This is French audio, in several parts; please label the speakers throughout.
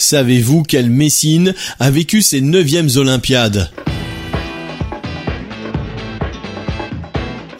Speaker 1: Savez-vous quelle Messine a vécu ses neuvièmes Olympiades?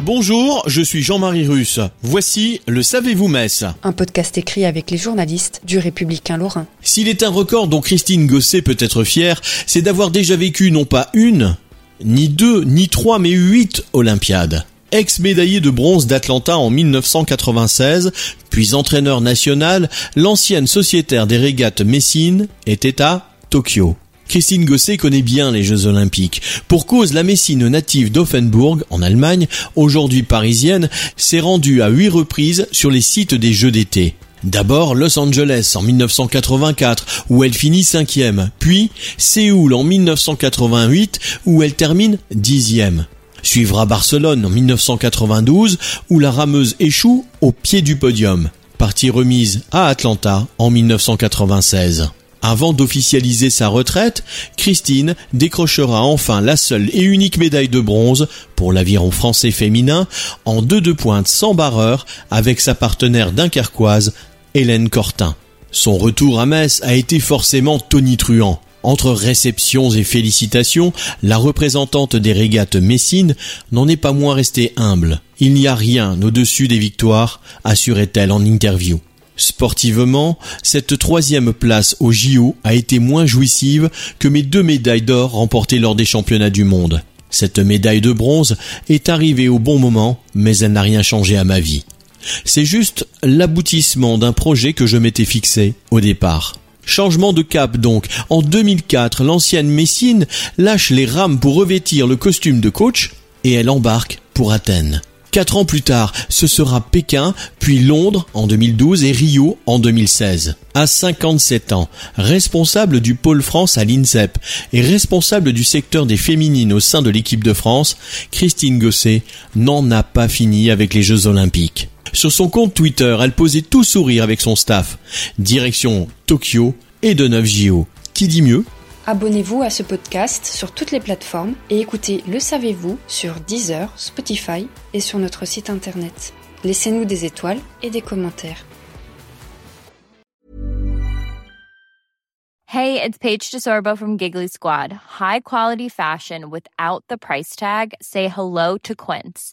Speaker 1: Bonjour, je suis Jean-Marie Russe. Voici le Savez-vous Metz
Speaker 2: Un podcast écrit avec les journalistes du Républicain Lorrain.
Speaker 1: S'il est un record dont Christine Gosset peut être fière, c'est d'avoir déjà vécu non pas une, ni deux, ni trois, mais huit Olympiades. Ex-médaillé de bronze d'Atlanta en 1996, puis entraîneur national, l'ancienne sociétaire des régates Messine était à Tokyo. Christine Gosset connaît bien les Jeux Olympiques. Pour cause, la Messine native d'Offenburg, en Allemagne, aujourd'hui parisienne, s'est rendue à huit reprises sur les sites des Jeux d'été. D'abord Los Angeles en 1984 où elle finit cinquième, puis Séoul en 1988 où elle termine dixième. Suivra Barcelone en 1992 où la rameuse échoue au pied du podium. Partie remise à Atlanta en 1996. Avant d'officialiser sa retraite, Christine décrochera enfin la seule et unique médaille de bronze pour l'aviron français féminin en deux de pointe sans barreur avec sa partenaire dunkerquoise, Hélène Cortin. Son retour à Metz a été forcément tonitruant. Entre réceptions et félicitations, la représentante des régates Messine n'en est pas moins restée humble. Il n'y a rien au-dessus des victoires, assurait-elle en interview. Sportivement, cette troisième place au JO a été moins jouissive que mes deux médailles d'or remportées lors des championnats du monde. Cette médaille de bronze est arrivée au bon moment, mais elle n'a rien changé à ma vie. C'est juste l'aboutissement d'un projet que je m'étais fixé au départ. Changement de cap donc. En 2004, l'ancienne Messine lâche les rames pour revêtir le costume de coach et elle embarque pour Athènes. Quatre ans plus tard, ce sera Pékin, puis Londres en 2012 et Rio en 2016. À 57 ans, responsable du pôle France à l'INSEP et responsable du secteur des féminines au sein de l'équipe de France, Christine Gosset n'en a pas fini avec les Jeux Olympiques. Sur son compte Twitter, elle posait tout sourire avec son staff. Direction Tokyo et de 9 JO. Qui dit mieux?
Speaker 2: Abonnez-vous à ce podcast sur toutes les plateformes et écoutez Le Savez-vous sur Deezer, Spotify et sur notre site internet. Laissez-nous des étoiles et des commentaires.
Speaker 3: Hey, it's Paige DeSorbo from Giggly Squad. High quality fashion without the price tag. Say hello to Quince.